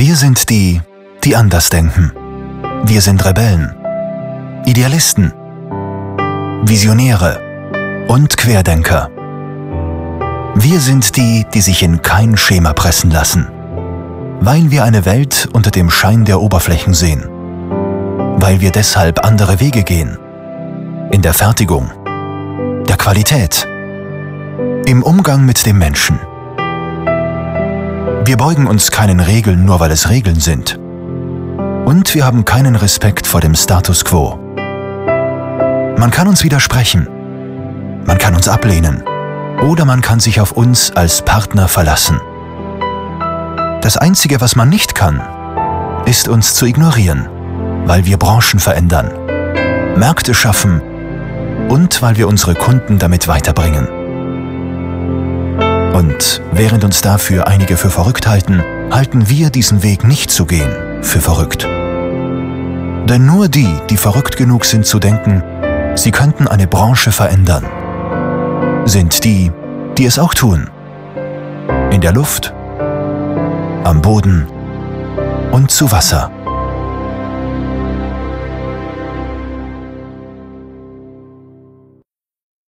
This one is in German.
Wir sind die, die anders denken. Wir sind Rebellen, Idealisten, Visionäre. Und Querdenker. Wir sind die, die sich in kein Schema pressen lassen, weil wir eine Welt unter dem Schein der Oberflächen sehen, weil wir deshalb andere Wege gehen, in der Fertigung, der Qualität, im Umgang mit dem Menschen. Wir beugen uns keinen Regeln nur weil es Regeln sind. Und wir haben keinen Respekt vor dem Status quo. Man kann uns widersprechen, man kann uns ablehnen oder man kann sich auf uns als Partner verlassen. Das Einzige, was man nicht kann, ist uns zu ignorieren, weil wir Branchen verändern, Märkte schaffen und weil wir unsere Kunden damit weiterbringen. Und während uns dafür einige für verrückt halten, halten wir diesen Weg nicht zu gehen für verrückt. Denn nur die, die verrückt genug sind zu denken, sie könnten eine Branche verändern, sind die, die es auch tun. In der Luft, am Boden und zu Wasser.